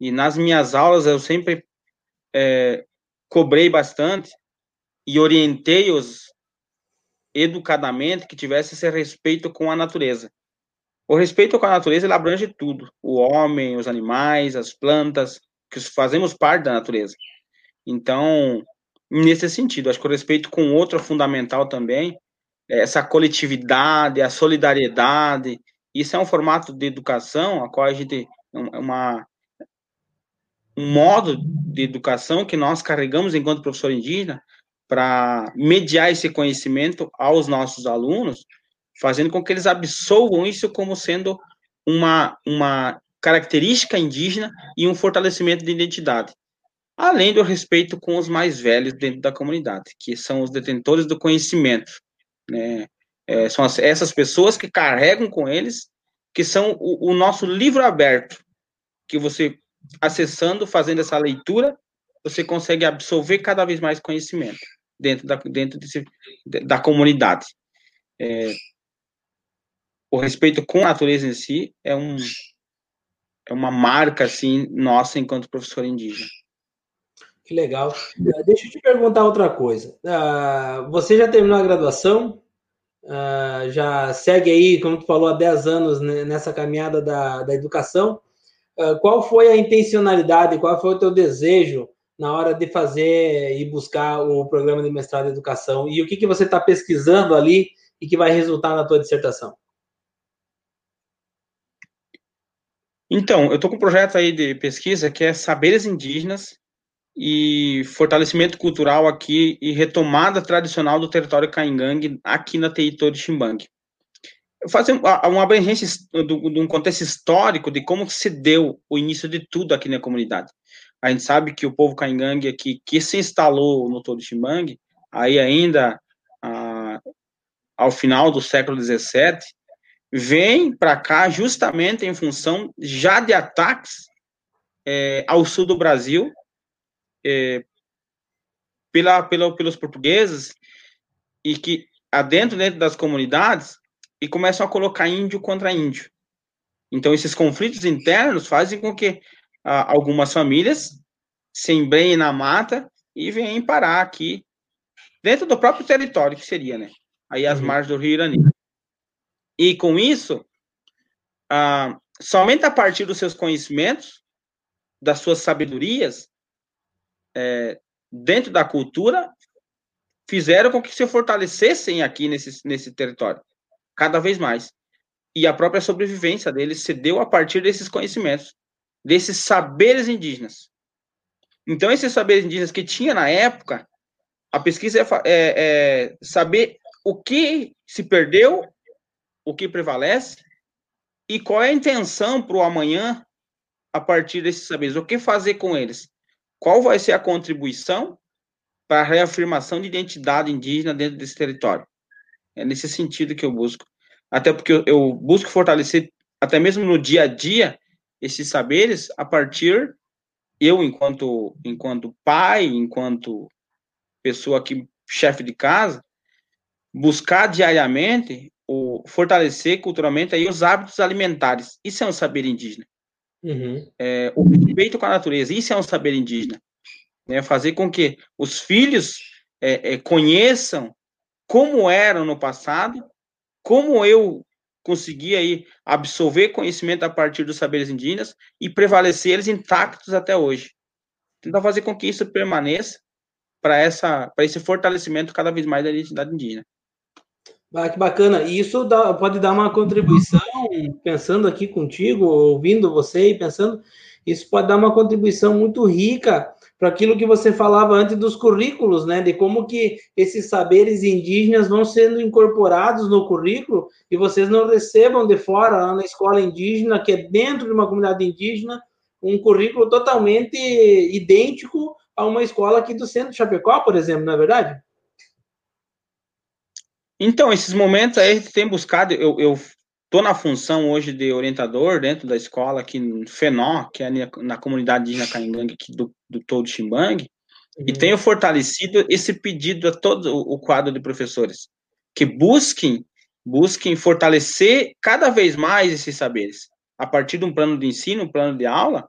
e nas minhas aulas eu sempre é, cobrei bastante e orientei-os educadamente que tivesse esse respeito com a natureza. O respeito com a natureza abrange tudo: o homem, os animais, as plantas, que fazemos parte da natureza. Então, nesse sentido, acho que o respeito com o outro é fundamental também, é essa coletividade, a solidariedade, isso é um formato de educação a qual a gente é uma um modo de educação que nós carregamos enquanto professor indígena para mediar esse conhecimento aos nossos alunos, fazendo com que eles absolvam isso como sendo uma, uma característica indígena e um fortalecimento de identidade. Além do respeito com os mais velhos dentro da comunidade, que são os detentores do conhecimento. Né? É, são as, essas pessoas que carregam com eles, que são o, o nosso livro aberto, que você, acessando, fazendo essa leitura, você consegue absorver cada vez mais conhecimento dentro da, dentro desse, da comunidade. É, o respeito com a natureza em si é, um, é uma marca, assim, nossa enquanto professor indígena. Que legal. Uh, deixa eu te perguntar outra coisa. Uh, você já terminou a graduação? Uh, já segue aí, como tu falou, há 10 anos nessa caminhada da, da educação. qual foi a intencionalidade, qual foi o teu desejo na hora de fazer e buscar o programa de mestrado em educação? E o que, que você está pesquisando ali e que vai resultar na tua dissertação? Então, eu estou com um projeto aí de pesquisa que é Saberes Indígenas e fortalecimento cultural aqui e retomada tradicional do território Caingangue aqui na TI de Ximbangue. Fazer uma abrangência de um contexto histórico de como se deu o início de tudo aqui na comunidade. A gente sabe que o povo Caingangue aqui, que se instalou no Todo Ximbangue, aí ainda ah, ao final do século XVII, vem para cá justamente em função já de ataques é, ao sul do Brasil é, pela, pela, pelos portugueses e que adentro dentro das comunidades e começam a colocar índio contra índio. Então esses conflitos internos fazem com que algumas famílias se embrenhem na mata e venham parar aqui dentro do próprio território que seria, né? Aí as uhum. margens do Rio Irani. E com isso, ah, somente a partir dos seus conhecimentos, das suas sabedorias, é, dentro da cultura, fizeram com que se fortalecessem aqui nesse, nesse território, cada vez mais. E a própria sobrevivência deles se deu a partir desses conhecimentos, desses saberes indígenas. Então, esses saberes indígenas que tinha na época, a pesquisa é, é, é saber o que se perdeu o que prevalece e qual é a intenção para o amanhã a partir desses saberes. O que fazer com eles? Qual vai ser a contribuição para a reafirmação de identidade indígena dentro desse território? É nesse sentido que eu busco. Até porque eu, eu busco fortalecer, até mesmo no dia a dia, esses saberes a partir eu enquanto enquanto pai, enquanto pessoa que chefe de casa, buscar diariamente o fortalecer culturalmente aí os hábitos alimentares. Isso é um saber indígena. Uhum. É, o respeito com a natureza, isso é um saber indígena. Né? Fazer com que os filhos é, é, conheçam como eram no passado, como eu consegui aí absorver conhecimento a partir dos saberes indígenas e prevalecer eles intactos até hoje. Tentar fazer com que isso permaneça para esse fortalecimento cada vez mais da identidade indígena. Ah, que bacana. E isso dá, pode dar uma contribuição, pensando aqui contigo, ouvindo você e pensando, isso pode dar uma contribuição muito rica para aquilo que você falava antes dos currículos, né? De como que esses saberes indígenas vão sendo incorporados no currículo e vocês não recebam de fora, lá na escola indígena, que é dentro de uma comunidade indígena, um currículo totalmente idêntico a uma escola aqui do centro de Chapecó, por exemplo, não é verdade? Então, esses momentos aí a gente tem buscado, eu, eu tô na função hoje de orientador dentro da escola aqui no FENO, que é na comunidade de Caingangue aqui do, do Todo Chimbangue, uhum. e tenho fortalecido esse pedido a todo o quadro de professores, que busquem, busquem fortalecer cada vez mais esses saberes, a partir de um plano de ensino, um plano de aula,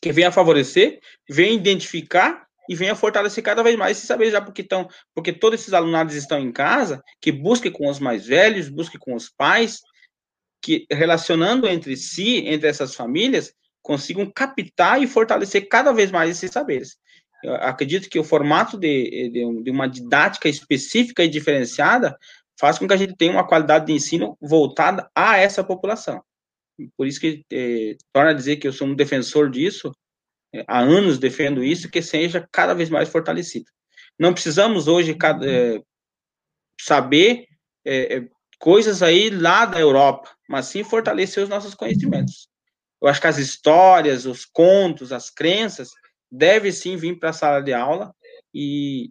que venha favorecer, venha identificar e venha fortalecer cada vez mais esses saberes, já porque estão, porque todos esses alunados estão em casa, que busquem com os mais velhos, busquem com os pais, que relacionando entre si, entre essas famílias, consigam captar e fortalecer cada vez mais esses saberes. Eu acredito que o formato de, de, de uma didática específica e diferenciada faz com que a gente tenha uma qualidade de ensino voltada a essa população. Por isso que eh, torna a dizer que eu sou um defensor disso, há anos defendo isso, que seja cada vez mais fortalecido. Não precisamos hoje cada, é, saber é, é, coisas aí lá da Europa, mas sim fortalecer os nossos conhecimentos. Eu acho que as histórias, os contos, as crenças devem sim vir para a sala de aula e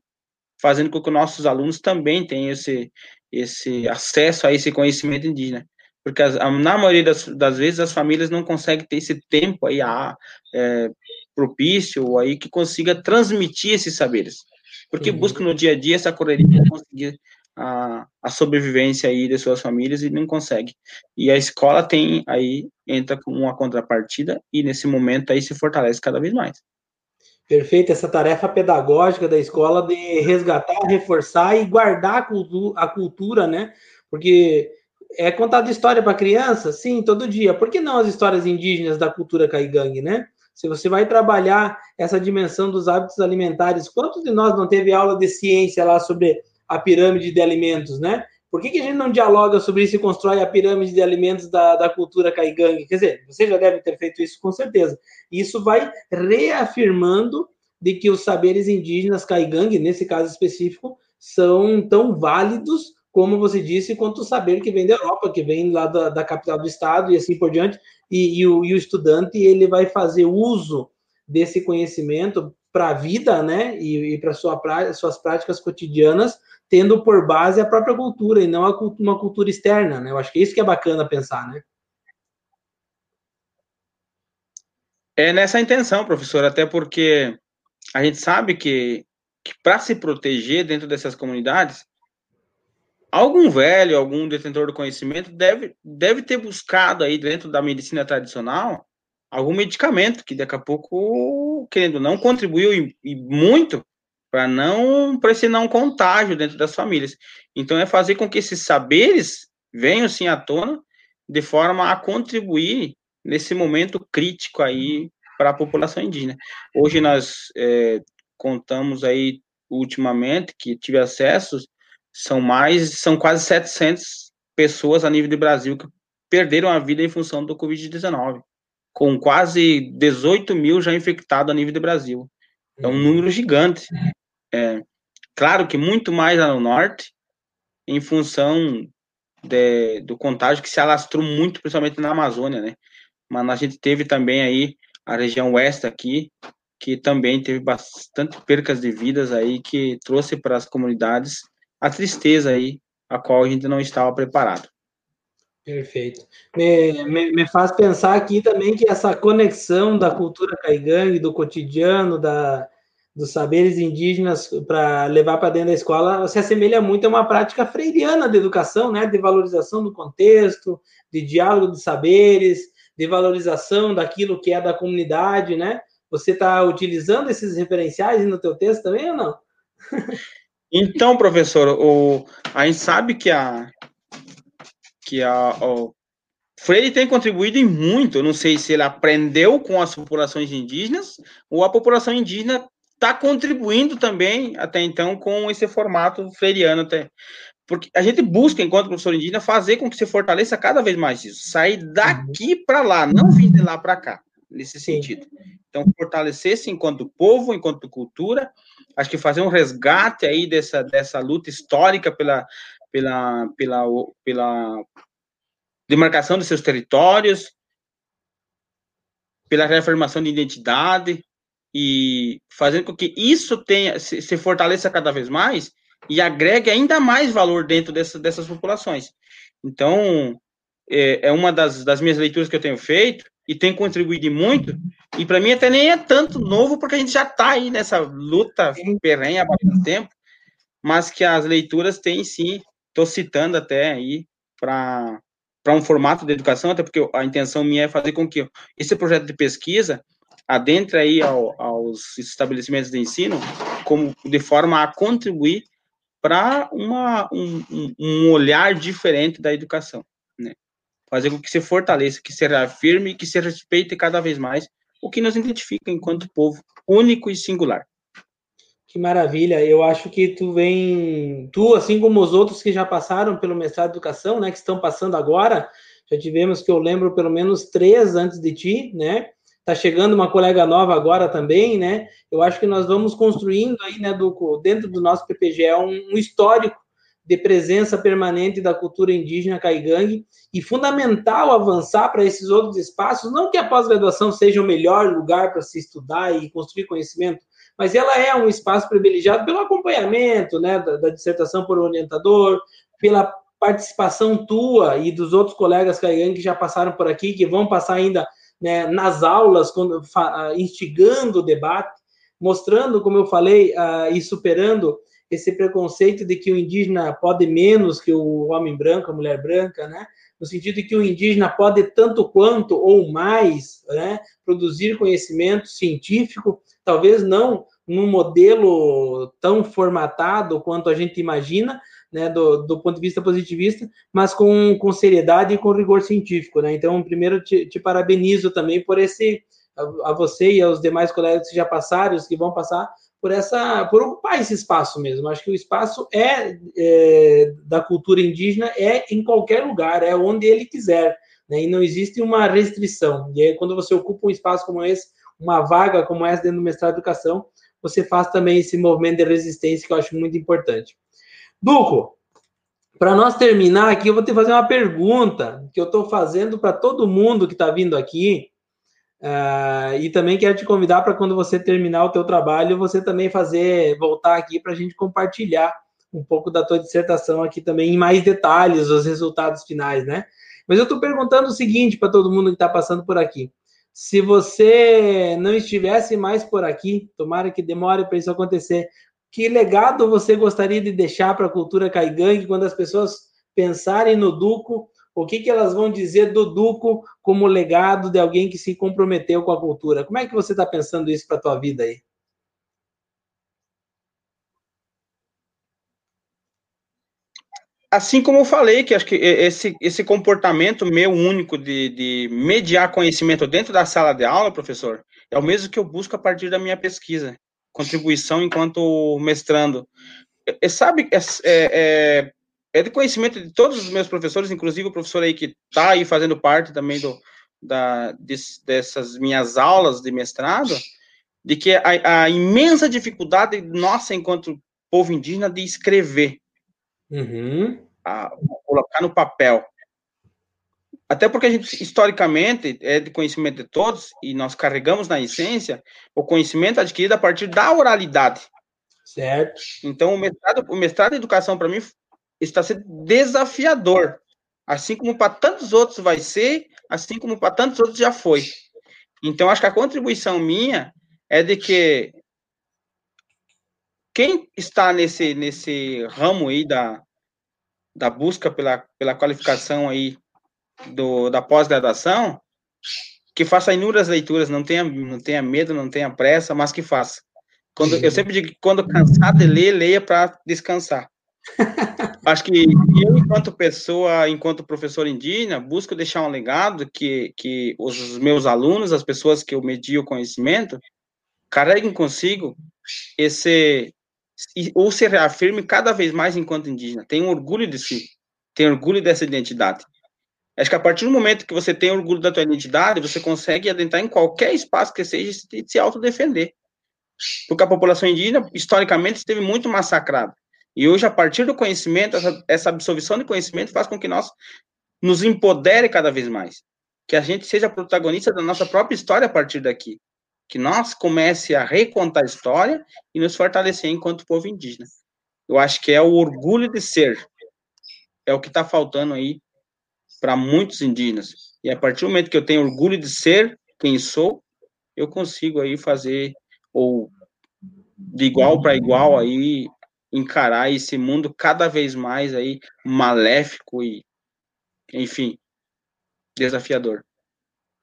fazendo com que nossos alunos também tenham esse, esse acesso a esse conhecimento indígena porque na maioria das, das, vezes as famílias não conseguem ter esse tempo aí, a, é, propício aí que consiga transmitir esses saberes. Porque uhum. busca no dia a dia essa correria para conseguir a, a sobrevivência aí de suas famílias e não consegue. E a escola tem aí, entra com uma contrapartida e nesse momento aí se fortalece cada vez mais. Perfeito, essa tarefa pedagógica da escola de resgatar, reforçar e guardar a cultura, a cultura né? Porque é contado história para criança? Sim, todo dia. Por que não as histórias indígenas da cultura caigangue, né? Se você vai trabalhar essa dimensão dos hábitos alimentares, quantos de nós não teve aula de ciência lá sobre a pirâmide de alimentos, né? Por que, que a gente não dialoga sobre isso e constrói a pirâmide de alimentos da, da cultura caigangue? Quer dizer, você já deve ter feito isso com certeza. Isso vai reafirmando de que os saberes indígenas caigangue, nesse caso específico, são tão válidos como você disse, quanto o saber que vem da Europa, que vem lá da, da capital do estado e assim por diante. E, e, o, e o estudante ele vai fazer uso desse conhecimento para a vida, né, e, e para sua, suas práticas cotidianas, tendo por base a própria cultura e não uma cultura externa, né? Eu acho que é isso que é bacana pensar, né? É nessa intenção, professor, até porque a gente sabe que, que para se proteger dentro dessas comunidades, algum velho, algum detentor do conhecimento deve, deve ter buscado aí dentro da medicina tradicional algum medicamento que daqui a pouco, querendo não, contribuiu e, e muito para não esse não contágio dentro das famílias. Então é fazer com que esses saberes venham sim à tona de forma a contribuir nesse momento crítico aí para a população indígena. Hoje nós é, contamos aí ultimamente que tive acesso são mais são quase 700 pessoas a nível do Brasil que perderam a vida em função do Covid-19 com quase 18 mil já infectados a nível do Brasil. É um uhum. número gigante. É, claro que muito mais lá no norte, em função de, do contágio que se alastrou muito, principalmente na Amazônia, né? Mas a gente teve também aí a região oeste aqui, que também teve bastante percas de vidas aí, que trouxe para as comunidades a tristeza aí, a qual a gente não estava preparado. Perfeito. Me, me, me, faz pensar aqui também que essa conexão da cultura caigangue, do cotidiano, da, dos saberes indígenas para levar para dentro da escola se assemelha muito a uma prática freiriana de educação, né? de valorização do contexto, de diálogo de saberes, de valorização daquilo que é da comunidade, né? Você está utilizando esses referenciais no teu texto também ou não? Então, professor, o, a gente sabe que a, que a, o Freire tem contribuído em muito. Não sei se ele aprendeu com as populações indígenas ou a população indígena está contribuindo também até então com esse formato freiriano até. Porque a gente busca, enquanto professor indígena, fazer com que se fortaleça cada vez mais isso. Sair daqui para lá, não vir de lá para cá, nesse sentido. Então, fortalecer-se enquanto povo, enquanto cultura. Acho que fazer um resgate aí dessa, dessa luta histórica pela, pela, pela, pela demarcação de seus territórios, pela reafirmação de identidade e fazendo com que isso tenha se, se fortaleça cada vez mais e agregue ainda mais valor dentro dessa, dessas populações. Então, é, é uma das, das minhas leituras que eu tenho feito e tem contribuído muito. E para mim até nem é tanto novo, porque a gente já está aí nessa luta perrenha há bastante tempo, mas que as leituras têm sim Estou citando até aí para um formato de educação, até porque a intenção minha é fazer com que esse projeto de pesquisa adentre aí ao, aos estabelecimentos de ensino como de forma a contribuir para uma um, um, olhar diferente da educação? Fazer com que se fortaleça, que se reafirme que se respeite cada vez mais o que nos identifica enquanto povo único e singular. Que maravilha! Eu acho que tu vem, tu, assim como os outros que já passaram pelo mestrado de educação, né, que estão passando agora, já tivemos que eu lembro pelo menos três antes de ti, né? Tá chegando uma colega nova agora também, né? Eu acho que nós vamos construindo aí, né, do, dentro do nosso PPGE um, um histórico de presença permanente da cultura indígena caigangue e fundamental avançar para esses outros espaços, não que a pós-graduação seja o melhor lugar para se estudar e construir conhecimento, mas ela é um espaço privilegiado pelo acompanhamento, né, da, da dissertação por orientador, pela participação tua e dos outros colegas Caigan que já passaram por aqui, que vão passar ainda né, nas aulas, quando, instigando o debate, mostrando, como eu falei, uh, e superando esse preconceito de que o indígena pode menos que o homem branco, a mulher branca, né? no sentido de que o indígena pode tanto quanto ou mais né, produzir conhecimento científico, talvez não num modelo tão formatado quanto a gente imagina, né, do, do ponto de vista positivista, mas com, com seriedade e com rigor científico. Né? Então, primeiro, te, te parabenizo também por esse, a, a, você e aos demais colegas que já passaram, os que vão passar, por essa, por ocupar esse espaço mesmo. Acho que o espaço é, é da cultura indígena é em qualquer lugar, é onde ele quiser, né? E não existe uma restrição. E aí, quando você ocupa um espaço como esse, uma vaga como essa dentro do mestrado de educação, você faz também esse movimento de resistência que eu acho muito importante. Duco, para nós terminar aqui, eu vou te fazer uma pergunta que eu estou fazendo para todo mundo que está vindo aqui, Uh, e também quero te convidar para quando você terminar o teu trabalho, você também fazer, voltar aqui para a gente compartilhar um pouco da tua dissertação aqui também em mais detalhes, os resultados finais, né? Mas eu estou perguntando o seguinte para todo mundo que está passando por aqui. Se você não estivesse mais por aqui, tomara que demore para isso acontecer, que legado você gostaria de deixar para a cultura caigangue quando as pessoas pensarem no Duco o que, que elas vão dizer do Duco como legado de alguém que se comprometeu com a cultura? Como é que você está pensando isso para a tua vida aí? Assim como eu falei, que acho que esse, esse comportamento meu único de, de mediar conhecimento dentro da sala de aula, professor, é o mesmo que eu busco a partir da minha pesquisa, contribuição enquanto mestrando. É, sabe, é, é, é de conhecimento de todos os meus professores, inclusive o professor aí que está aí fazendo parte também do, da, dessas minhas aulas de mestrado, de que a, a, imensa dificuldade nossa enquanto povo indígena de escrever, uhum. a, colocar no papel. Até porque a gente, historicamente, é de conhecimento de todos, e nós carregamos na essência o conhecimento adquirido a partir da oralidade. Certo. Então, o mestrado, o mestrado em educação, para mim, está sendo desafiador. Assim como para tantos outros vai ser, assim como para tantos outros já foi. Então, acho que a contribuição minha é de que quem está nesse, nesse ramo aí da, da busca pela, pela qualificação aí do, da pós-graduação, que faça inúmeras leituras, não tenha, não tenha medo, não tenha pressa, mas que faça. Quando, eu sempre digo que quando cansar de ler, leia para descansar. Acho que eu, enquanto pessoa, enquanto professor indígena, busco deixar um legado que, que os meus alunos, as pessoas que eu medi o conhecimento, carreguem consigo esse ou se reafirme cada vez mais enquanto indígena. Tenham orgulho de si, tenham orgulho dessa identidade. Acho que a partir do momento que você tem orgulho da tua identidade, você consegue adentrar em qualquer espaço que seja e se autodefender. Porque a população indígena, historicamente, esteve muito massacrada. E hoje, a partir do conhecimento, essa, essa absorção de conhecimento faz com que nós nos empodere cada vez mais. Que a gente seja protagonista da nossa própria história a partir daqui. Que nós comece a recontar a história e nos fortalecer enquanto povo indígena. Eu acho que é o orgulho de ser. É o que está faltando aí para muitos indígenas. E a partir do momento que eu tenho orgulho de ser quem sou, eu consigo aí fazer ou de igual para igual aí encarar esse mundo cada vez mais aí maléfico e, enfim, desafiador.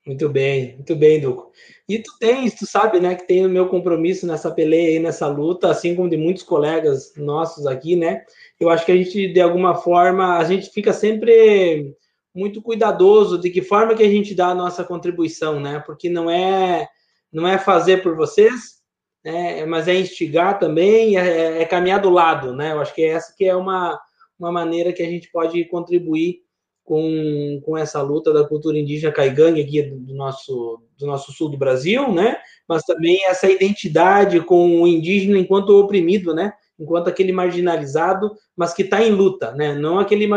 Muito bem, muito bem, Duco. E tu tens, tu sabe, né, que tem o meu compromisso nessa peleia aí, nessa luta, assim como de muitos colegas nossos aqui, né? Eu acho que a gente, de alguma forma, a gente fica sempre muito cuidadoso de que forma que a gente dá a nossa contribuição, né? Porque não é não é fazer por vocês, né? mas é instigar também, é, é, caminhar do lado, né? Eu acho que essa que é uma, uma maneira que a gente pode contribuir com, com essa luta da cultura indígena caigangue aqui do nosso, do nosso sul do Brasil, né? Mas também essa identidade com o indígena enquanto oprimido, né? Enquanto aquele marginalizado, mas que está em luta, né? Não aquele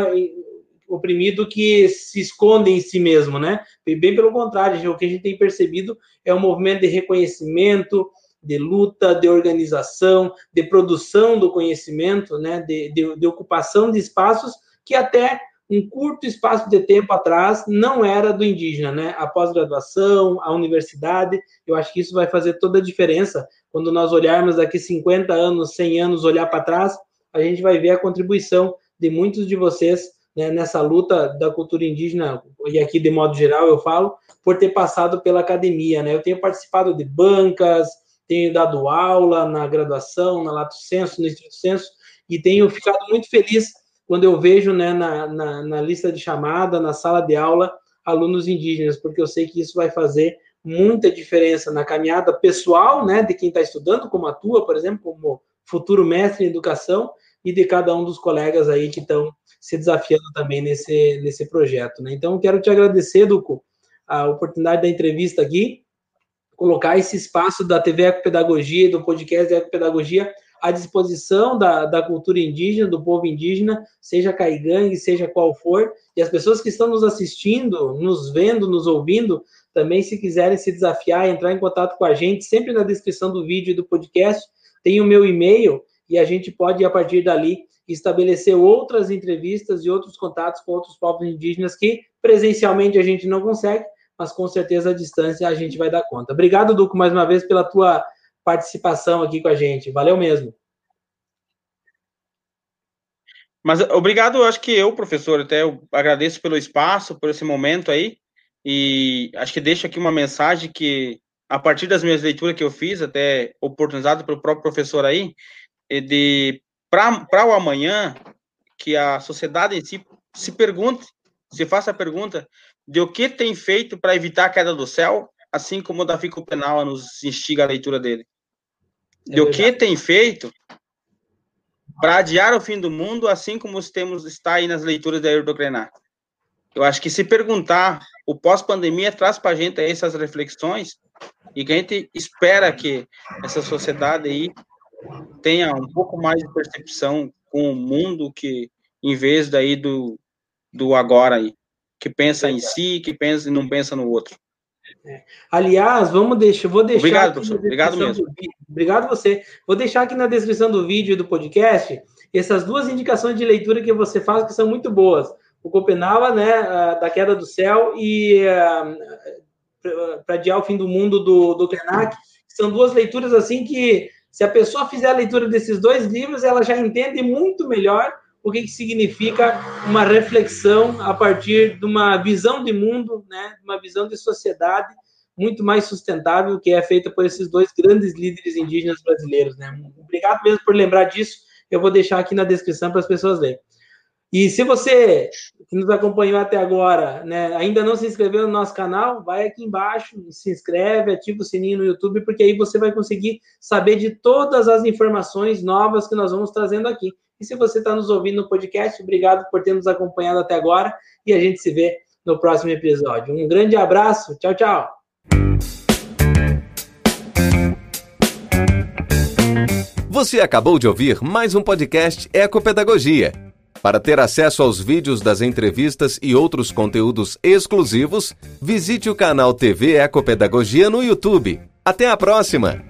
oprimido que se esconde em si mesmo, né? Bem pelo contrário, o que a gente tem percebido é um movimento de reconhecimento, de luta, de organização, de produção do conhecimento, né, de, de, de, ocupação de espaços que até um curto espaço de tempo atrás não era do indígena, né? A pós-graduação, a universidade, eu acho que isso vai fazer toda a diferença quando nós olharmos daqui 50 anos, 100 anos, olhar para trás, a gente vai ver a contribuição de muitos de vocês né, nessa luta da cultura indígena, e aqui de modo geral eu falo, por ter passado pela academia, né? Eu tenho participado de bancas, tenho dado aula na graduação, na Lato Senso, no Instituto Senso, e tenho ficado muito feliz quando eu vejo né, na, na, na, lista de chamada, na sala de aula, alunos indígenas, porque eu sei que isso vai fazer muita diferença na caminhada pessoal, né, de quem está estudando, como a tua, por exemplo, como futuro mestre em educação, e de cada um dos colegas aí que estão se desafiando também nesse, nesse projeto. Né? Então, quero te agradecer, Duco, a oportunidade da entrevista aqui, colocar esse espaço da TV Ecopedagogia, do podcast Ecopedagogia, à disposição da, da cultura indígena, do povo indígena, seja caigangue, seja qual for, e as pessoas que estão nos assistindo, nos vendo, nos ouvindo, também se quiserem se desafiar, entrar em contato com a gente, sempre na descrição do vídeo e do podcast, tem o meu e-mail, e a gente pode, a partir dali, estabelecer outras entrevistas e outros contatos com outros povos indígenas que presencialmente a gente não consegue, mas com certeza a distância a gente vai dar conta. Obrigado, Duco, mais uma vez pela tua participação aqui com a gente. Valeu mesmo. Mas obrigado, acho que eu, professor, até eu agradeço pelo espaço, por esse momento aí, e acho que deixo aqui uma mensagem que, a partir das minhas leituras que eu fiz, até oportunizado pelo próprio professor aí, de para o amanhã, que a sociedade em si se pergunte, se faça a pergunta de o que tem feito para evitar a queda do céu, assim como o Davi Copenau nos instiga a leitura dele. É de o que tem feito para adiar o fim do mundo, assim como temos está aí nas leituras da Erdo Krenak. Eu acho que se perguntar, o pós-pandemia traz para a gente essas reflexões e que a gente espera que essa sociedade aí tenha um pouco mais de percepção com o mundo que em vez daí do, do agora aí, que pensa em si, que pensa e não pensa no outro. É. Aliás, vamos deixar, vou deixar. Obrigado, professor. Obrigado mesmo. Obrigado você. Vou deixar aqui na descrição do vídeo e do podcast essas duas indicações de leitura que você faz que são muito boas. O Copenhague, né, da queda do céu e uh, para adiar o fim do mundo do, do Krenak. São duas leituras assim que se a pessoa fizer a leitura desses dois livros, ela já entende muito melhor o que, que significa uma reflexão a partir de uma visão de mundo, né, uma visão de sociedade muito mais sustentável que é feita por esses dois grandes líderes indígenas brasileiros. Né? Obrigado mesmo por lembrar disso. Eu vou deixar aqui na descrição para as pessoas lerem. E se você que nos acompanhou até agora, né, ainda não se inscreveu no nosso canal, vai aqui embaixo, se inscreve, ativa o sininho no YouTube, porque aí você vai conseguir saber de todas as informações novas que nós vamos trazendo aqui. E se você está nos ouvindo no podcast, obrigado por ter nos acompanhado até agora e a gente se vê no próximo episódio. Um grande abraço, tchau, tchau. Você acabou de ouvir mais um podcast Ecopedagogia. Para ter acesso aos vídeos das entrevistas e outros conteúdos exclusivos, visite o canal TV Ecopedagogia no YouTube. Até a próxima!